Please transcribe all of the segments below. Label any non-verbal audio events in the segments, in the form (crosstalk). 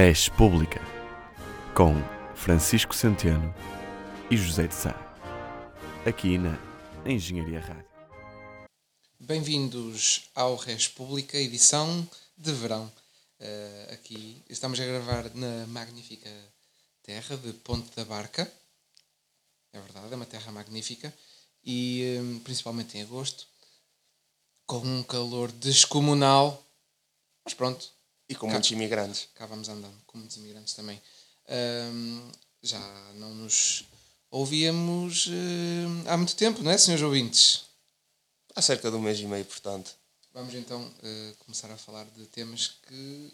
Res Pública, com Francisco Centeno e José de Sá, aqui na Engenharia Rádio. Bem-vindos ao Res Pública, edição de verão. Uh, aqui estamos a gravar na magnífica terra de Ponte da Barca. É verdade, é uma terra magnífica. E um, principalmente em agosto, com um calor descomunal. Mas pronto, E com muitos imigrantes. cá vamos andando, com muitos imigrantes também. Ahm, já não nos ouvíamos ahm, há muito tempo, não é, senhores ouvintes? Há cerca de um mês e meio, portanto. Vamos então eh, começar a falar de temas que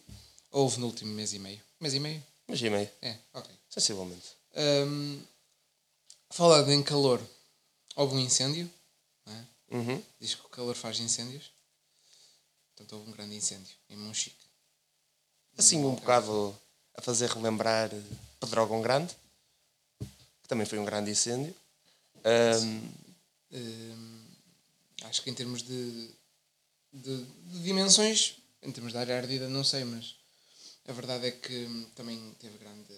houve no último mês e meio. Mês e meio? Mês e meio, É, ok. sensivelmente. Ahm, falando em calor, houve um incêndio, não é? Uhum. Diz que o calor faz incêndios. Portanto, houve um grande incêndio em Monchique. Assim, um bocado a fazer relembrar Pedrógão Grande, que também foi um grande incêndio. Ahm, Hum, acho que em termos de, de, de dimensões, em termos de área ardida, não sei, mas a verdade é que hum, também teve grande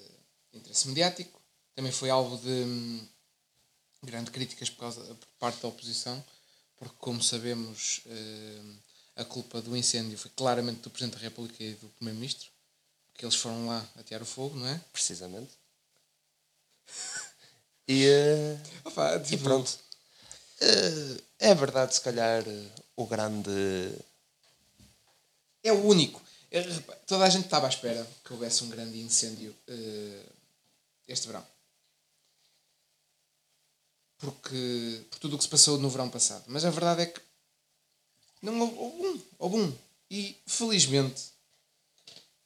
interesse mediático, também foi alvo de hum, grandes críticas por, causa, por parte da oposição, porque, como sabemos, hum, a culpa do incêndio foi claramente do Presidente da República e do Primeiro-Ministro, porque eles foram lá atear o fogo, não é? precisamente. (laughs) E, eh, Opa, e tipo, pronto. Eh, é verdade, se calhar, eh, o grande. É o único. É, Toda a gente estava à espera que houvesse um grande incêndio eh, este verão. Porque, por tudo o que se passou no verão passado. Mas a verdade é que não houve, houve um. Houve um. E felizmente,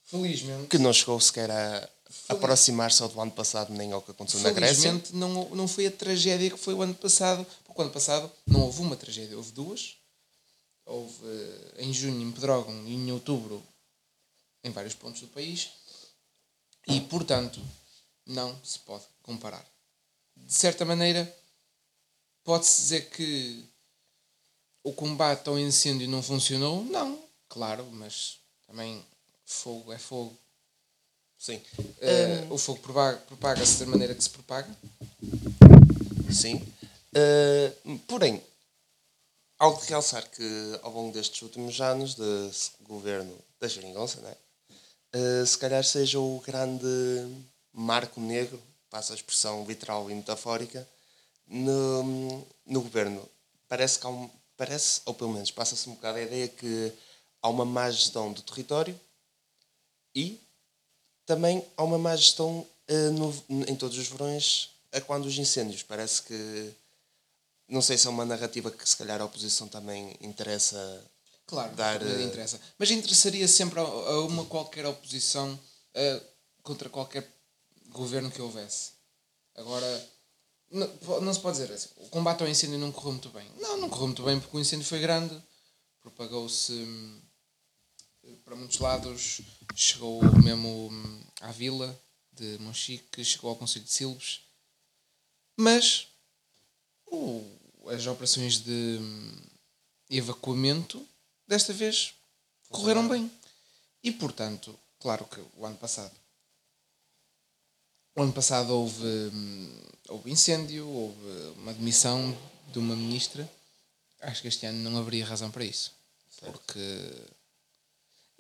felizmente, que não chegou sequer a aproximar-se ao do ano passado, nem ao que aconteceu na Grécia. felizmente não, não foi a tragédia que foi o ano passado. Porque o ano passado não houve uma tragédia, houve duas. Houve eh, em junho em Pedrógão e em outubro em vários pontos do país. E, portanto, não se pode comparar. De certa maneira, pode-se dizer que o combate ao incêndio não funcionou? Não, claro, mas também fogo é fogo. Sim. Eh, o fogo propaga- propaga-se da maneira que se propaga. Sim. Eh, porém, algo de realçar que ao longo destes últimos anos de governo da Geringonça, né? Eh, se calhar seja o grande marco negro, passa a expressão literal e metafórica, no, no governo. Parece que há um, parece, ou pelo menos passa-se um bocado a ideia que há uma má gestão do território e também há uma má gestão eh, no- em todos os verões a quando os incêndios. Parece que. Não sei se é uma narrativa que se calhar a oposição também interessa. Claro, Dar, eh, eh, interessa. Mas interessaria sempre a, a uma qualquer oposição eh, contra qualquer governo que houvesse. Agora, não, não se pode dizer assim. O combate ao incêndio não correu muito bem. Não, não correu muito bem porque o incêndio foi grande. Propagou-se hum, para muitos lados. Chegou mesmo hum, à vila de Monchique, chegou ao Conselho de Silves. Mas o- as operações de hum, evacuamento desta vez correram bem. E portanto, claro que o ano passado. O ano passado houve, hum, houve incêndio, houve uma demissão de uma ministra. Acho que este ano não haveria razão para isso. Porque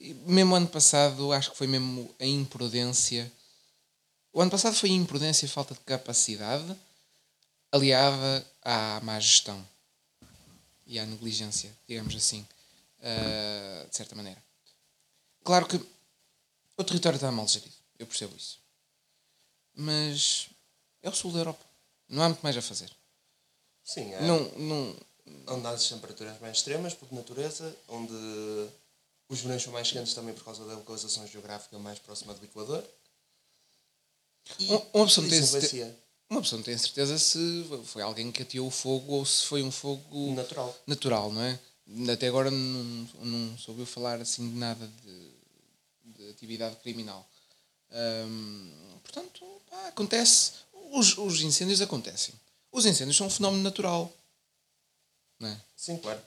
e mesmo ano passado, acho que foi mesmo a imprudência. O ano passado foi a imprudência e falta de capacidade aliada à má gestão e à negligência, digamos assim, ah, de certa maneira. Claro que o território está mal gerido, eu percebo isso. Mas é o sul da Europa. Não há muito mais a fazer. Sim, é. Não, não, Onde há as temperaturas mais extremas, por natureza, onde os verões são mais quentes também por causa da localização geográfica mais próxima do Equador. E Uma- pessoa não tem isso certe- influencia. uma pessoa não tem certeza se foi alguém que ateou o fogo ou se foi um fogo Natural. natural, não é? Até agora não, não soube falar assim de nada de, de atividade criminal. Hum, portanto, pá, acontece. Os, os incêndios acontecem. Os incêndios são um fenómeno natural. Não é? Sim, claro.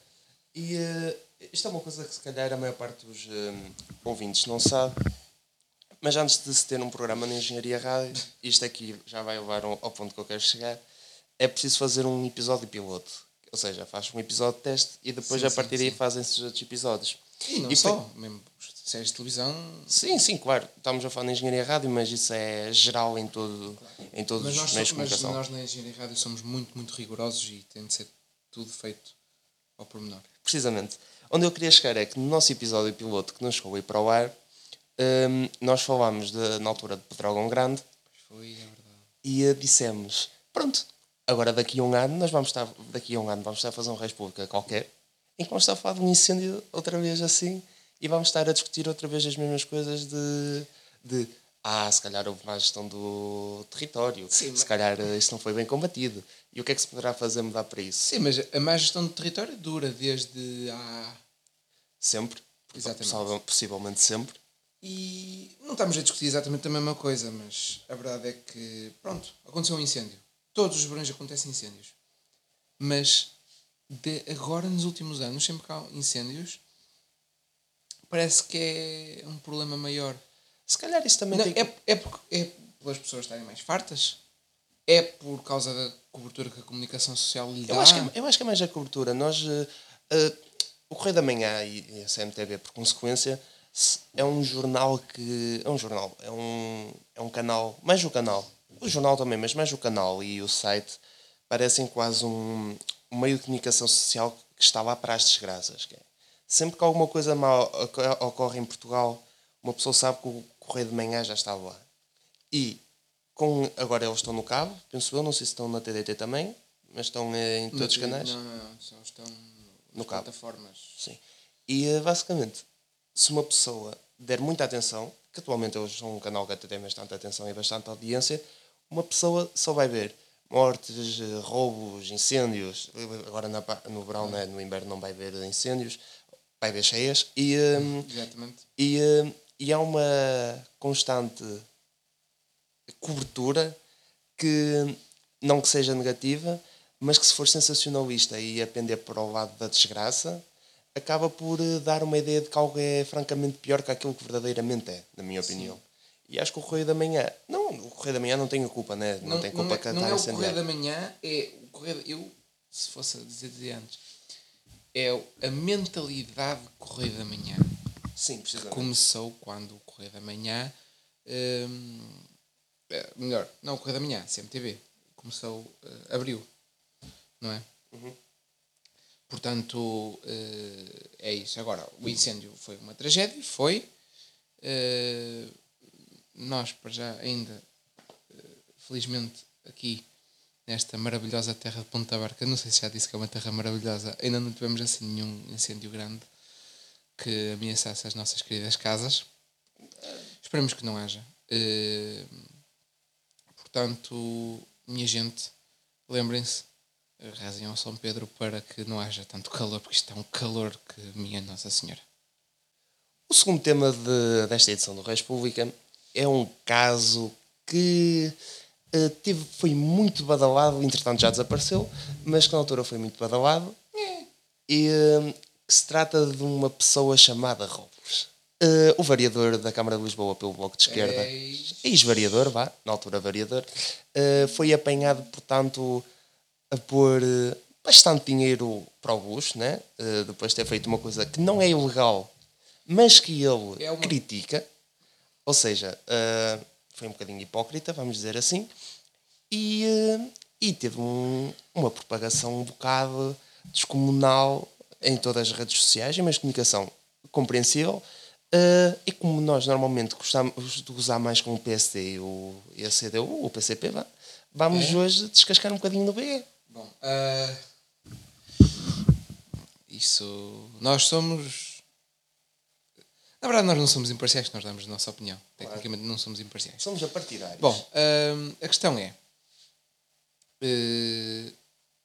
E eh, isto é uma coisa que se calhar a maior parte dos eh, ouvintes não sabe, Mas antes de se ter um programa de engenharia rádio, isto aqui já vai levar ao ponto que eu quero chegar, é preciso fazer um episódio piloto. Ou seja, faz um episódio de teste e depois Sim, a sim, partir daí sim. fazem-se os outros episódios. E não E só, foi- mesmo séries de televisão. Sim, sim, claro. Estamos a falar de engenharia rádio, mas isso é geral em, todo, em todos Mas os meios de so- mas comunicação. nós na engenharia rádio somos muito, muito rigorosos e tem de ser tudo feito ao pormenor. Precisamente. Onde eu queria chegar é que no nosso episódio piloto que não chegou a ir para o ar, hum, nós falámos de, na altura de Pedrógão Grande Foi, é verdade. e eh, dissemos: pronto, agora daqui a um ano, nós vamos estar, daqui a um ano vamos estar a fazer um Reis Pública qualquer, em que vamos estar a falar de um incêndio outra vez assim e vamos estar a discutir outra vez as mesmas coisas de. de ah, se calhar houve má gestão do território, Sim, se calhar eh, isso não foi bem combatido. E o que é que se poderá fazer mudar para isso? Sim, mas a má gestão do território dura desde há. Sempre, Exatamente. Possivel- possivelmente sempre. E não estamos a discutir exatamente a mesma coisa, mas a verdade é que, pronto, aconteceu um incêndio. Todos os verões acontecem incêndios. Mas de agora, nos últimos anos, sempre que há incêndios, parece que é um problema maior. Se calhar isso também Não, tem é, é, porque, é pelas pessoas estarem mais fartas? É por causa da cobertura que a comunicação social lhe dá? Eu acho, que é, eu acho que é mais a cobertura. Nós, eh, eh, o Correio da Manhã e e a CMTV, por consequência, se- é um jornal que. É um jornal, é um, é um canal, mais o canal. O jornal também, mas mais o canal e o site parecem quase um, um meio de comunicação social que está lá para as desgraças. que é, sempre que alguma coisa mal oco- ocorre em Portugal, uma pessoa sabe que o Correio de Manhã já está lá. E com, agora eles estão no cabo, penso eu, não sei se estão na TDT também, mas estão eh, em todos os canais. Não, não, não, estão No cabo. plataformas. Sim. E eh, basicamente, se uma pessoa der muita atenção, que atualmente eles são um canal que até tem bastante atenção e bastante audiência, uma pessoa só vai ver mortes, eh, roubos, incêndios. Agora na no verão, né, no inverno, não vai ver incêndios, vai ver cheias. E, eh, Exatamente. e, eh, e há uma constante cobertura que não que seja negativa, mas que se for sensacionalista e apender para o lado da desgraça, acaba por eh, dar uma ideia de que algo é francamente pior que aquilo que verdadeiramente é, na minha opinião. E acho que o Correio da Manhã, não, o Correio da Manhã não tem a culpa, né? Não, tem culpa é, que não é a o Correio da Manhã, é o Correio. Eu, se fosse a dizer, dizer antes, é a mentalidade do Correio da Manhã. Sim, precisamente. Começou quando o Correio da Manhã. hum, é, melhor, não o Correio da Manhã, CMTV. Começou, eh, abriu, não é? Uhum. Portanto, eh, é isso. Agora, o incêndio foi uma tragédia, foi. Eh, nós, para já, ainda, eh, felizmente, aqui nesta maravilhosa terra de Ponta Barca, não sei se já disse que é uma terra maravilhosa, ainda não tivemos assim nenhum incêndio grande que ameaçasse as nossas queridas casas. Esperemos que não haja. Eh, portanto, minha gente, lembrem-se, rezem ao São Pedro para que não haja tanto calor, porque isto é um calor que minha Nossa Senhora. O segundo tema de- desta edição do Reis Pública é um caso que eh, teve, foi muito badalado, entretanto já desapareceu, mas que na altura foi muito badalado, e que se trata de uma pessoa chamada Robles. Eh, o variador da Câmara de Lisboa pelo Bloco de Esquerda, ex-variador, vá, na altura variador, foi apanhado, portanto, a pôr bastante dinheiro para o bucho, né? Depois de ter feito uma coisa que não é ilegal, mas que ele É uma- critica. Ou seja, eh, foi um bocadinho hipócrita, vamos dizer assim, e, eh, e teve um- uma propagação um bocado descomunal em todas as redes sociais, meios de comunicação compreensível. eh, e como nós normalmente gostamos de usar mais com o PSD e, o, e a CDU, o PCP, vá, vamos É? hoje descascar um bocadinho no BE. Bom, ah, isso. Nós somos. Na verdade, nós não somos imparciais, nós damos a nossa opinião. Tecnicamente, não somos imparciais. Somos apartidários. Bom, hum, a questão é. eh,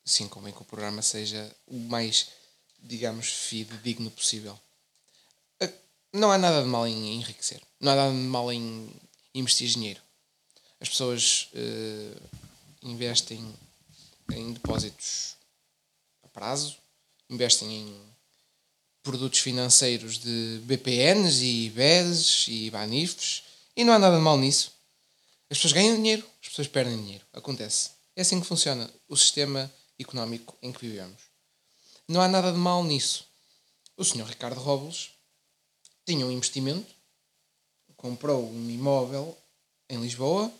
sim, convém que o programa seja o mais, digamos, fidedigno possível. Eh, Não há nada de mal em enriquecer. Não há nada de mal em investir dinheiro. As pessoas eh, investem em depósitos a prazo, investem em produtos financeiros de BPNs e BES e BANIFs, E não há nada de mal nisso. As pessoas ganham dinheiro, as pessoas perdem dinheiro. Acontece. É assim que funciona o sistema económico em que vivemos. Não há nada de mal nisso. O senhor Ricardo Robles tinha um investimento, comprou um imóvel em Lisboa,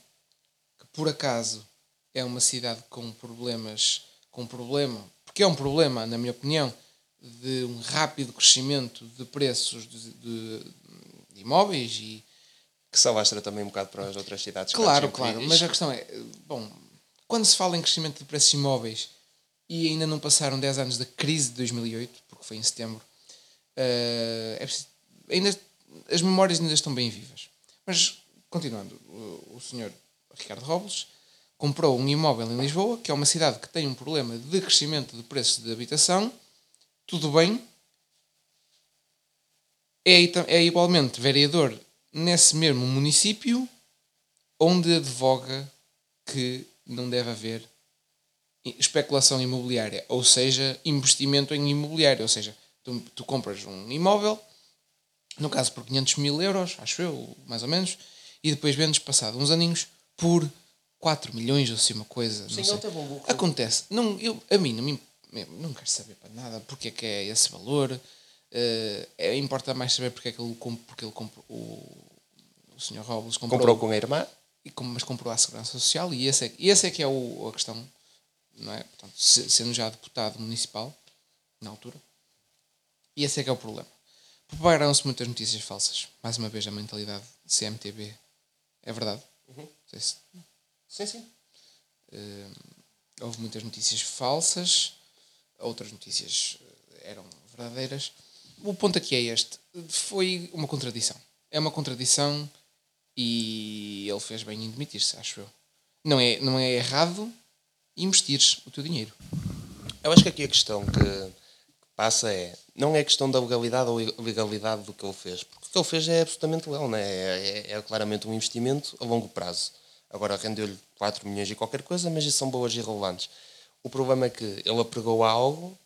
que por acaso é uma cidade com problemas, com problema, porque é um problema, na minha opinião, de um rápido crescimento de preços de, de, de imóveis e Que se alastra também um bocado para as outras cidades. Claro, claro, mas a questão é, bom, quando se fala em crescimento de preços imóveis e ainda não passaram 10 anos da crise de 2008, porque foi em setembro, eh, é preciso- ainda, as memórias ainda estão bem vivas. Mas, continuando, o, o senhor Ricardo Robles comprou um imóvel em Lisboa, que é uma cidade que tem um problema de crescimento de preços de habitação, tudo bem, é, é igualmente vereador nesse mesmo município onde advoga que não deve haver especulação imobiliária, ou seja, investimento em imobiliário. Ou seja, tu, tu compras um imóvel, no caso por 500 mil euros, acho eu, mais ou menos, e depois vendes, passado uns aninhos, por 4 milhões ou assim uma coisa. Sim, não sei. um lucro. Acontece. Não, eu, a mim não me eu não quero saber para nada porque é que é esse valor. Eh, é, importa mais saber porque é que ele, porque ele comprou, o, o Sr. Robles comprou, Comprou com a irmã. e mas comprou a Segurança Social e esse é, esse é que é o, a questão, não é? Portanto, se- sendo já deputado municipal, na altura, e esse é que é o problema. Propagaram-se muitas notícias falsas. Mais uma vez, a mentalidade CMTB é verdade. Sei se Sim, sim. houve muitas notícias falsas, outras notícias eh, eram verdadeiras. O ponto aqui é este: foi uma contradição. É uma contradição e ele fez bem em demitir-se, acho eu. Não é, não é errado investires o teu dinheiro. Eu acho que aqui a questão que passa é. Não é questão da legalidade ou ilegalidade do que ele fez. Porque o que ele fez é absolutamente legal, né? é, é, é claramente um investimento a longo prazo. Agora rendeu-lhe 4 milhões e qualquer coisa, mas isso são boas e irrelevantes. O problema é que ele apregou algo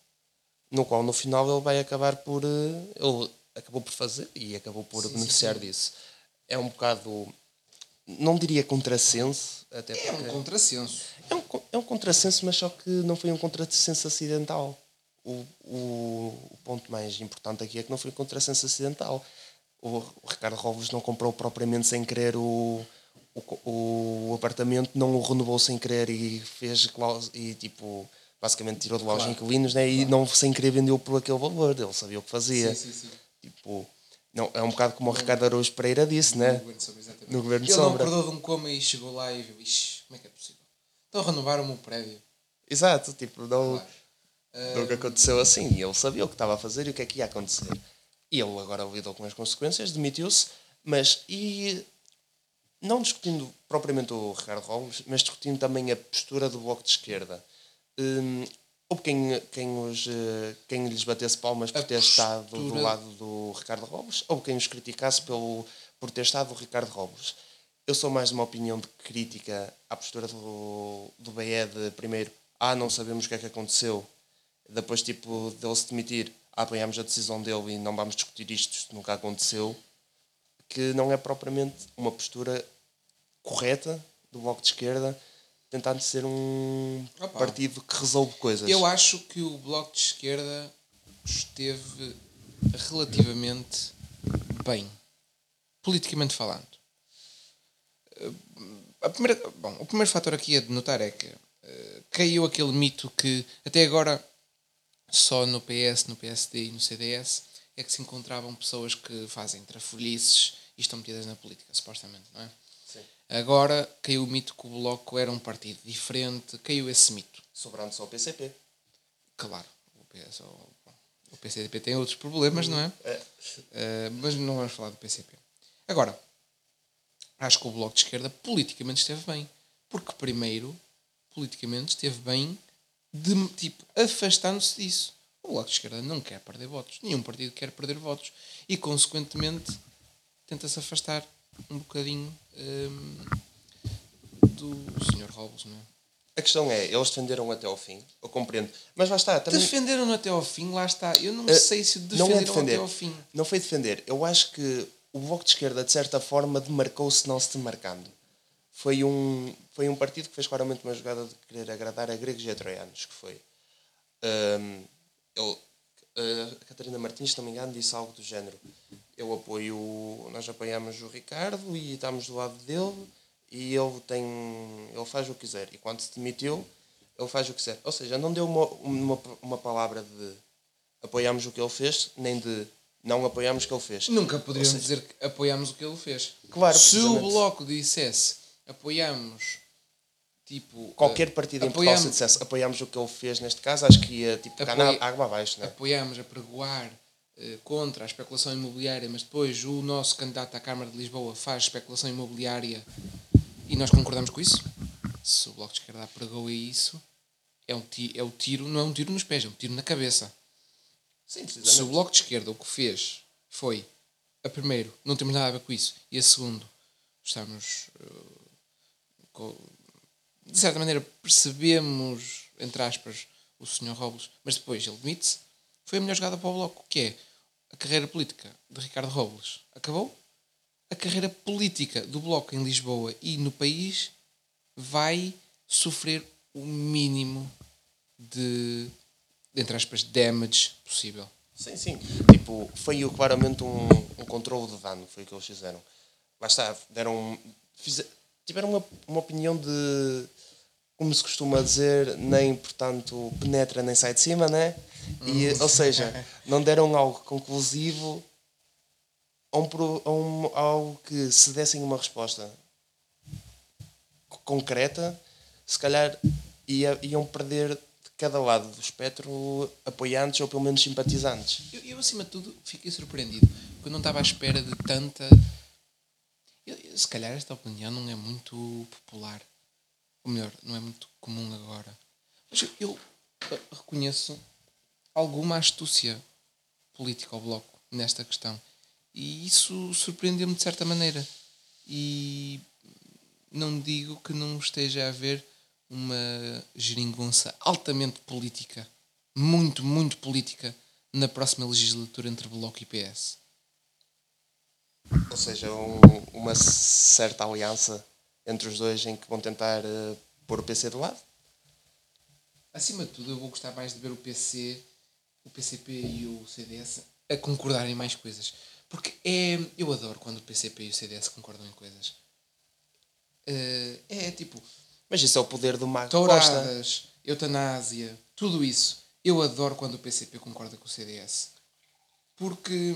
no qual no final ele vai acabar por. eh, Ele acabou por fazer e acabou por Sim, beneficiar sim, disso. É um bocado. Não diria contrassenso, até É um contrassenso. É um, é um contrassenso, mas só que não foi um contrassenso acidental. O, o, o ponto mais importante aqui é que não foi um contrassenso acidental. O, o Ricardo Robles não comprou propriamente sem querer o, o, o apartamento, não o renovou sem querer e fez e tipo basicamente tirou de lá os Claro. inquilinos né? e não sem querer vendeu por aquele valor. Ele sabia o que fazia. Sim, sim, sim. Tipo, não, é um bocado como o Ricardo Araújo Pereira disse, né? No governo de sombra, exatamente. No governo de Ele não acordou de um coma e chegou lá e viu, ixi, como é que é possível? Estão a renovar o prédio. Exato, tipo, não. Claro. Nunca aconteceu assim. E ele sabia o que estava a fazer e o que é que ia acontecer. E ele agora lidou com as consequências, demitiu-se, mas e não discutindo propriamente o Ricardo Robles, mas discutindo também a postura do Bloco de Esquerda. Hum, houve quem, quem, os, eh, quem lhes batesse palmas por A ter estado do postura- lado do Ricardo Robles, houve quem os criticasse pelo, por ter estado o Ricardo Robles. Eu sou mais de uma opinião de crítica à postura do, do BE de primeiro, ah, não sabemos o que é que aconteceu, depois tipo dele se demitir, ah, apanhamos a decisão dele e não vamos discutir isto, isto nunca aconteceu, que não é propriamente uma postura correta do Bloco de Esquerda, tentando ser um Opa. partido que resolve coisas. Eu acho que o Bloco de Esquerda esteve relativamente bem, politicamente falando. Eh, primeira, bom, o primeiro fator aqui a de notar é que eh, caiu aquele mito que até agora só no PS, no PSD e no CDS é que se encontravam pessoas que fazem trafolhices e estão metidas na política, supostamente, não é? Sim. Agora caiu o mito que o Bloco era um partido diferente, caiu esse mito. Sobrando só o PCP. Claro, o, PS, o, PCP tem outros problemas, não é? É. Eh, mas não vamos falar do PCP. Agora, acho que o Bloco de Esquerda politicamente esteve bem. Porque, primeiro, politicamente esteve bem de, tipo, afastando-se disso. O Bloco de Esquerda não quer perder votos. Nenhum partido quer perder votos. E, consequentemente, tenta-se afastar um bocadinho hum, do Sr. Robles, não é? A questão é, eles defenderam até ao fim, eu compreendo. Mas lá está, também. Defenderam-no até ao fim, lá está. Eu não Eh, sei se é defenderam defender. até ao fim. Não foi defender. Eu acho que o Bloco de Esquerda, de certa forma, demarcou-se não se demarcando. Foi um, foi um partido que fez claramente uma jogada de querer agradar a gregos e a troianos, que foi... Um, ele, a Catarina Martins, se não me engano, disse algo do género. Eu apoio, nós apoiamos o Ricardo e estamos do lado dele e ele tem, ele faz o que quiser. E quando se demitiu, ele faz o que quiser. Ou seja, não deu uma, uma, uma palavra de apoiamos o que ele fez, nem de não apoiamos o que ele fez. Nunca poderíamos seja, dizer que apoiamos o que ele fez. Claro, Se o Bloco dissesse apoiamos tipo qualquer partido apoiamos, em Portugal se dissesse apoiamos o que ele fez neste caso acho que ia tipo apoia, água abaixo né? apoiamos a pregoar eh, contra a especulação imobiliária mas depois o nosso candidato à Câmara de Lisboa faz especulação imobiliária e nós concordamos com isso se o Bloco de Esquerda pregou a isso é, um tiro, é o tiro não é um tiro nos pés é um tiro na cabeça Sim, se o Bloco de Esquerda o que fez foi a primeiro não temos nada a ver com isso e a segundo estamos uh, com, de certa maneira percebemos, entre aspas, o Sr. Robles, mas depois ele demite-se, foi a melhor jogada para o Bloco, que é a carreira política de Ricardo Robles. Acabou? A carreira política do Bloco em Lisboa e no país vai sofrer o mínimo de, entre aspas, damage possível. Sim, sim. Tipo, foi claramente um, um controle de dano, foi o que eles fizeram. Lá está, deram. Tiveram uma, uma opinião de como se costuma dizer, nem portanto penetra nem sai de cima, né? E, hum. Ou seja, (laughs) não deram algo conclusivo a, um, a, um, algo que se dessem uma resposta concreta, se calhar ia, iam perder de cada lado do espectro apoiantes ou pelo menos simpatizantes. Eu, eu acima de tudo, fiquei surpreendido, porque eu não estava à espera de tanta eu, se calhar esta opinião não é muito popular. Ou melhor, não é muito comum agora. Mas eu reconheço alguma astúcia política ao Bloco nesta questão. E isso surpreendeu-me de certa maneira. E não digo que não esteja a haver uma geringonça altamente política, muito, muito política, na próxima legislatura entre Bloco e PS. Ou seja, um, uma certa aliança entre os dois em que vão tentar uh, pôr o PC de lado? Acima de tudo, eu vou gostar mais de ver o PC, o PCP e o CDS a concordarem mais coisas. Porque é, eu adoro quando o PCP e o CDS concordam em coisas. Uh, é tipo. Mas isso é o poder do Mago Touradas, eutanásia, tudo isso. Eu adoro quando o PCP concorda com o CDS. Porque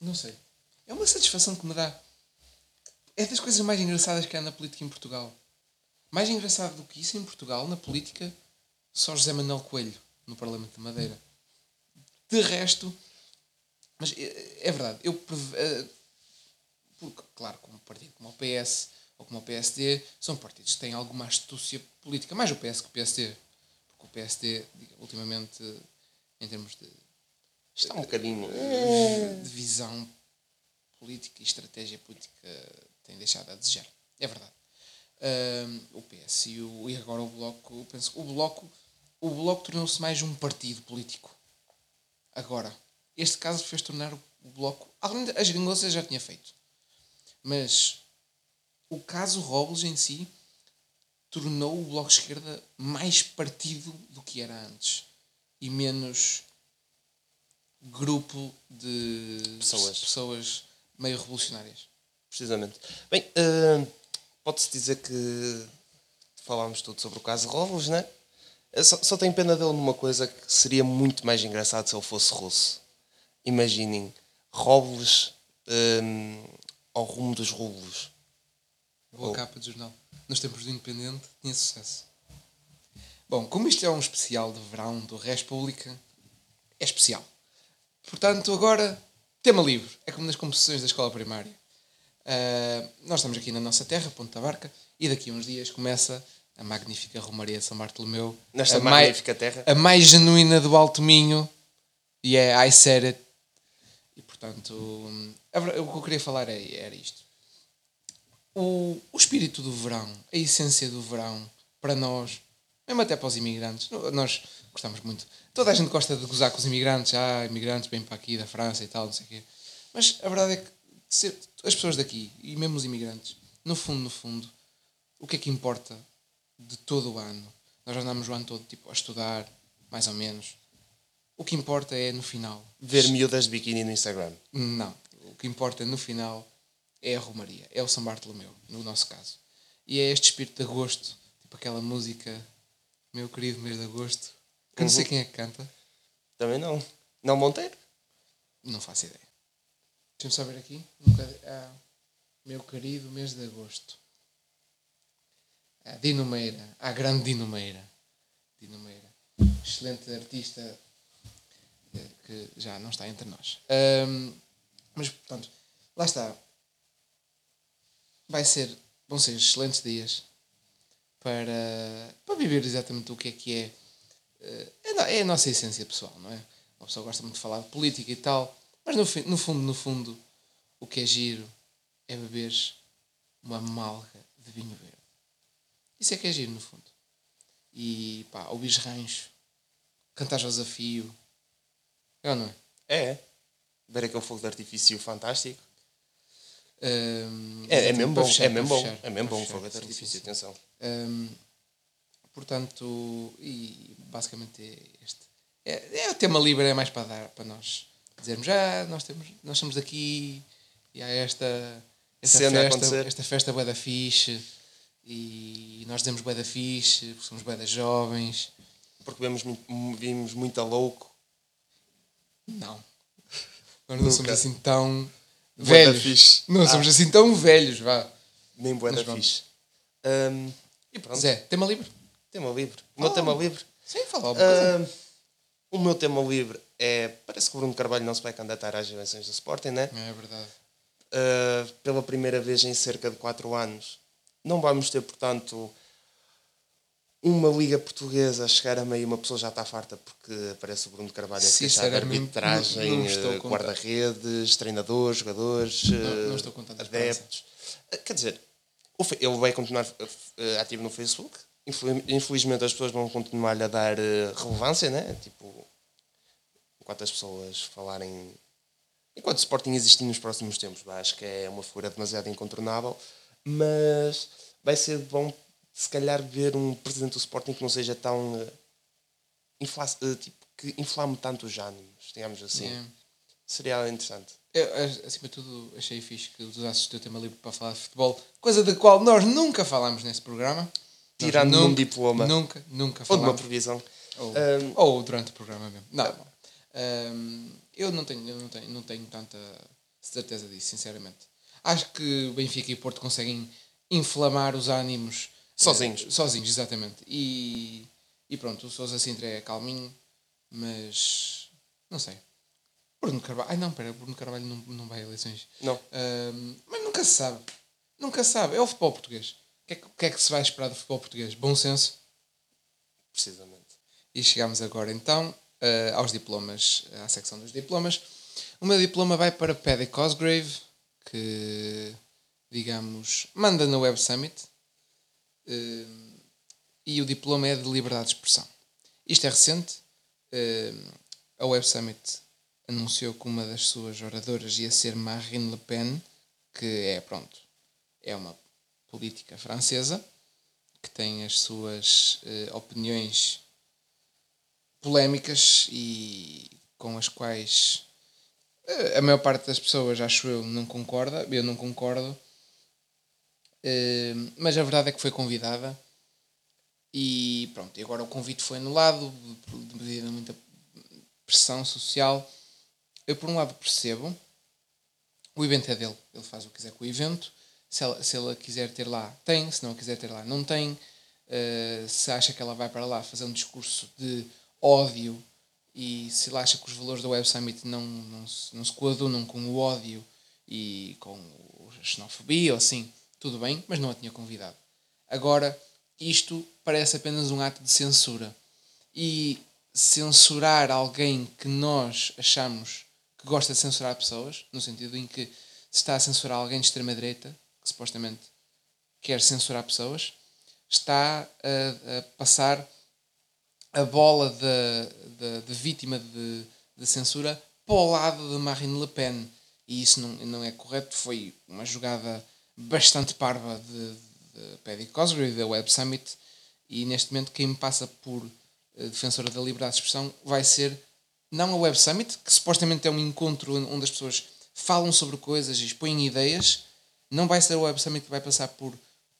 não sei. É uma satisfação que me dá. É das coisas mais engraçadas que há na política em Portugal. Mais engraçado do que isso em Portugal, na política, só José Manuel Coelho, no Parlamento de Madeira. De resto, mas é, é verdade, eu eh, porque, claro, como partido como o PS ou como o PSD, são partidos que têm alguma astúcia política, mais o PS que o PSD, porque o PSD, ultimamente, em termos de Está um bocadinho. De visão política e estratégia política tem deixado a desejar. É verdade. Um, o PS e, o, e agora o Bloco, penso, o Bloco, o Bloco tornou-se mais um partido político. Agora, este caso fez tornar o Bloco, além das gringosas já tinha feito, mas o caso Robles em si tornou o Bloco de Esquerda mais partido do que era antes e menos grupo de pessoas, pessoas meio revolucionárias. Precisamente. Bem, uh, pode-se dizer que falámos tudo sobre o caso Robles, né? Eu só, só tenho pena dele numa coisa que seria muito mais engraçado se ele fosse russo. Imaginem Robles um, ao rumo dos rublos. Boa oh. capa de jornal. Nos tempos do Independente tinha sucesso. Bom, como isto é um especial de verão do República, é especial. Portanto, agora, tema livre. É como nas composições da escola primária. Uh, nós estamos aqui na nossa terra, Ponta Barca, e daqui a uns dias começa a magnífica Romaria de São Bartolomeu. Nesta magnífica terra. A mais genuína do Alto Minho. E é I said it. E portanto, o que eu queria falar é, era isto. O, o espírito do verão, a essência do verão, para nós, mesmo até para os imigrantes, nós gostamos muito. Toda a gente gosta de gozar com os imigrantes. Ah, imigrantes vêm para aqui da França e tal, não sei o quê. Mas a verdade é que ser- as pessoas daqui, e mesmo os imigrantes, no fundo, no fundo, o que é que importa de todo o ano? Nós andamos o ano todo tipo, a estudar, mais ou menos. O que importa é no final. Ver miúdas de biquíni no Instagram. Não. O que importa no final é a Romaria. É o São Bartolomeu, no nosso caso. E é este espírito de agosto. Tipo aquela música, meu querido mês de agosto. Que eu não sei quem é que canta. Também não. Não Monteiro? Não faço ideia. Deixa-me só ver aqui. Um. Ah, meu querido mês de agosto. Ah, Dino Meira. A grande Dino Meira. Dino Meira. Excelente artista eh, que já não está entre nós. Ahm, mas, portanto, lá está. Vai ser, vão ser excelentes dias para, para viver exatamente o que é que é. eh, É, é a nossa essência pessoal, não é? Uma pessoa gosta muito de falar de política e tal, mas no, no fundo, no fundo, o que é giro é beber uma malga de vinho verde. Isso é que é giro, no fundo. E pá, ouvir rancho, cantar desafio. É ou não é? É. Ver aquele fogo de artifício fantástico. Ahm, É, é mesmo bom. fechar, é mesmo bom. É mesmo bom o fogo de artifício, sim. atenção. Hum, portanto, e basicamente é este. É, é o tema livre, é mais para dar para nós dizermos, ah, nós, temos, nós estamos aqui e há esta, esta Cena a festa, esta festa bué da fixe e nós dizemos bué da fixe, porque somos bué da jovens. Porque vemos, muito- vimos muito louco. Não. Nós não somos assim tão Bué velhos. fixe. Não Ah. somos assim tão velhos, vá. Nem Mas da fixe. Hum, e pronto. Zé, tema livre? Tema livre. O meu Oh. tema livre. Sim, fala. Hum, o meu tema livre é. Parece que o Bruno Carvalho não se vai candidatar às eleições do Sporting, né? É verdade. Uh, pela primeira vez em cerca de 4 anos. Não vamos ter, portanto, uma liga portuguesa a chegar a meio, uma pessoa já está farta porque aparece o Bruno Carvalho a queixar de arbitragem, não- não eh, guarda-redes, treinadores, jogadores, não eh, estou com tanta adeptos. Eh, Quer dizer, ele vai continuar eh, ativo no Facebook. Infel- Infelizmente as pessoas vão continuar a dar eh, relevância, né? Tipo, enquanto as pessoas falarem enquanto o Sporting existir nos próximos tempos, acho que é uma figura demasiado incontornável, mas vai ser bom se calhar ver um presidente do Sporting que não seja tão eh, infla- eh, tipo, que inflame tanto os ânimos, digamos assim. É. Seria interessante. Eu, acima de tudo, achei fixe que usasses o teu tema livre para falar de futebol, coisa da qual nós nunca falámos nesse programa. Tirando nunca, um diploma. Nunca, nunca Ou de uma falámos. previsão. Ou, Um, ou durante o programa mesmo. Não. Um, eu não tenho, eu não tenho, não tenho tanta certeza disso, sinceramente. Acho que Benfica e Porto conseguem inflamar os ânimos Sozinhos. eh, sozinhos, exatamente. E, e pronto, o Sousa Sintra é calminho, mas não sei. Bruno Carvalho. Ai não, pera, Bruno Carvalho não, não vai a eleições. Não. Mas nunca se sabe. Nunca se sabe. É o futebol português. O que, é que, que é que se vai esperar do futebol português? Bom senso. Precisamente. E chegamos agora então eh, aos diplomas, à secção dos diplomas. O meu diploma vai para Paddy Cosgrave, que, digamos, manda na Web Summit. Eh, e o diploma é de liberdade de expressão. Isto é recente. Eh, a Web Summit anunciou que uma das suas oradoras ia ser Marine Le Pen, que é, pronto, é uma política francesa, que tem as suas eh, opiniões polémicas e com as quais eh, a maior parte das pessoas, acho eu, não concorda. Eu não concordo. Eh, mas a verdade é que foi convidada e pronto, e agora o convite foi anulado devido a muita pressão social. Eu por um lado percebo, o evento é dele, ele faz o que quiser com o evento. Se ela, se ela quiser ter lá, tem, se não quiser ter lá, não tem. Uh, se acha que ela vai para lá fazer um discurso de ódio e se ela acha que os valores da Web Summit não, não, se, não se coadunam com o ódio e com a xenofobia ou assim, tudo bem, mas não a tinha convidado. Agora, isto parece apenas um ato de censura. E censurar alguém que nós achamos que gosta de censurar pessoas, no sentido em que se está a censurar alguém de extrema-direita, que supostamente quer censurar pessoas, está a, a passar a bola de vítima de, de, censura para o lado de Marine Le Pen. e isso não, não é correto. Foi uma jogada bastante parva de, de Paddy Cosgrave da Web Summit e neste momento quem me passa por uh, defensora da liberdade de expressão vai ser não a Web Summit, que supostamente é um encontro onde as pessoas falam sobre coisas e expõem ideias, não vai ser a Web Summit que vai passar por,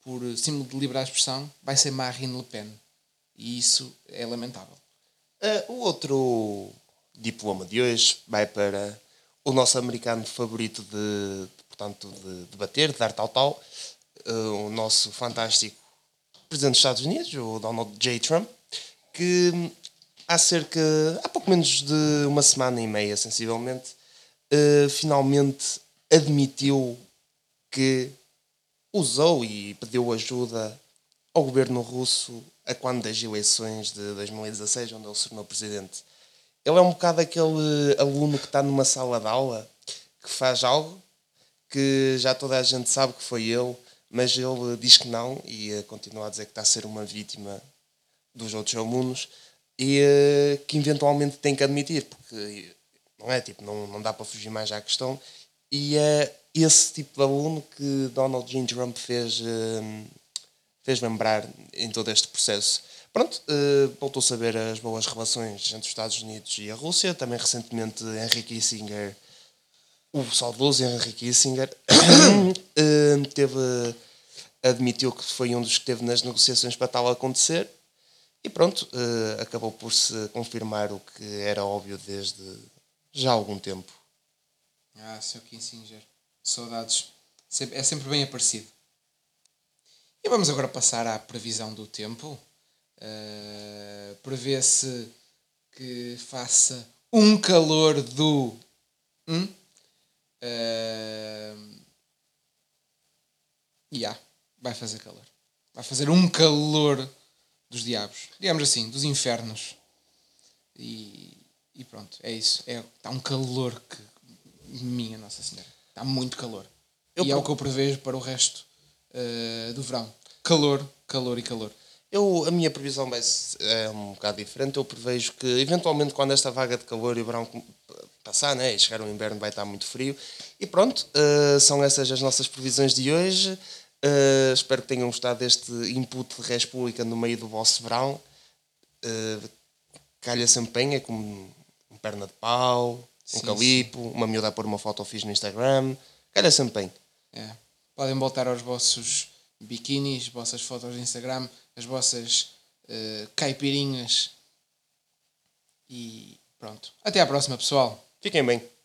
por símbolo de liberdade de expressão, vai ser Marine Le Pen. E isso é lamentável. Uh, o outro diploma de hoje vai para o nosso americano favorito de, de portanto, de debater, de dar tal tal, uh, o nosso fantástico presidente dos Estados Unidos, o Donald J. Trump, que há cerca, há pouco menos de uma semana e meia, sensivelmente, uh, finalmente admitiu que usou e pediu ajuda ao governo russo a quando das eleições de 2016, onde ele se tornou presidente. Ele é um bocado aquele aluno que está numa sala de aula que faz algo que já toda a gente sabe que foi ele, mas ele diz que não e eh, continua a dizer que está a ser uma vítima dos outros alunos e uh, que eventualmente tem que admitir, porque não é tipo, não, não dá para fugir mais à questão. E é esse tipo de aluno que Donald J. Trump fez, fez lembrar em todo este processo. Pronto, uh, voltou-se a ver as boas relações entre os Estados Unidos e a Rússia. Também recentemente Henry Kissinger, o saudoso Henry Kissinger, uh, (coughs) teve, admitiu que foi um dos que teve nas negociações para tal acontecer. E pronto, uh, acabou por se confirmar o que era óbvio desde já há algum tempo. Ah, Sr. Kissinger, saudades. É sempre bem aparecido. E vamos agora passar à previsão do tempo. Uh, Prevê-se que faça um calor do. Hum? Uh, yeah, vai fazer calor. Vai fazer um calor dos diabos. Digamos assim, dos infernos. E, e pronto, é isso. É, está um calor que. Minha Nossa Senhora. Está muito calor. Eu e é o que eu prevejo para o resto uh, do verão. Calor, calor e calor. Eu, a minha previsão vai é um bocado diferente. Eu prevejo que, eventualmente, quando esta vaga de calor e verão passar, né, e chegar o inverno, vai estar muito frio. E pronto, uh, são essas as nossas previsões de hoje. Uh, espero que tenham gostado deste input de Res Pública no meio do vosso verão. Uh, calha sempre é como um perna de pau, sim, um calipo, sim. uma miúda a pôr uma foto fixe no Instagram. Calha sempre bem. É. Podem voltar aos vossos biquinis, vossas fotos de Instagram, as vossas uh, caipirinhas. E pronto. Até à próxima, pessoal. Fiquem bem.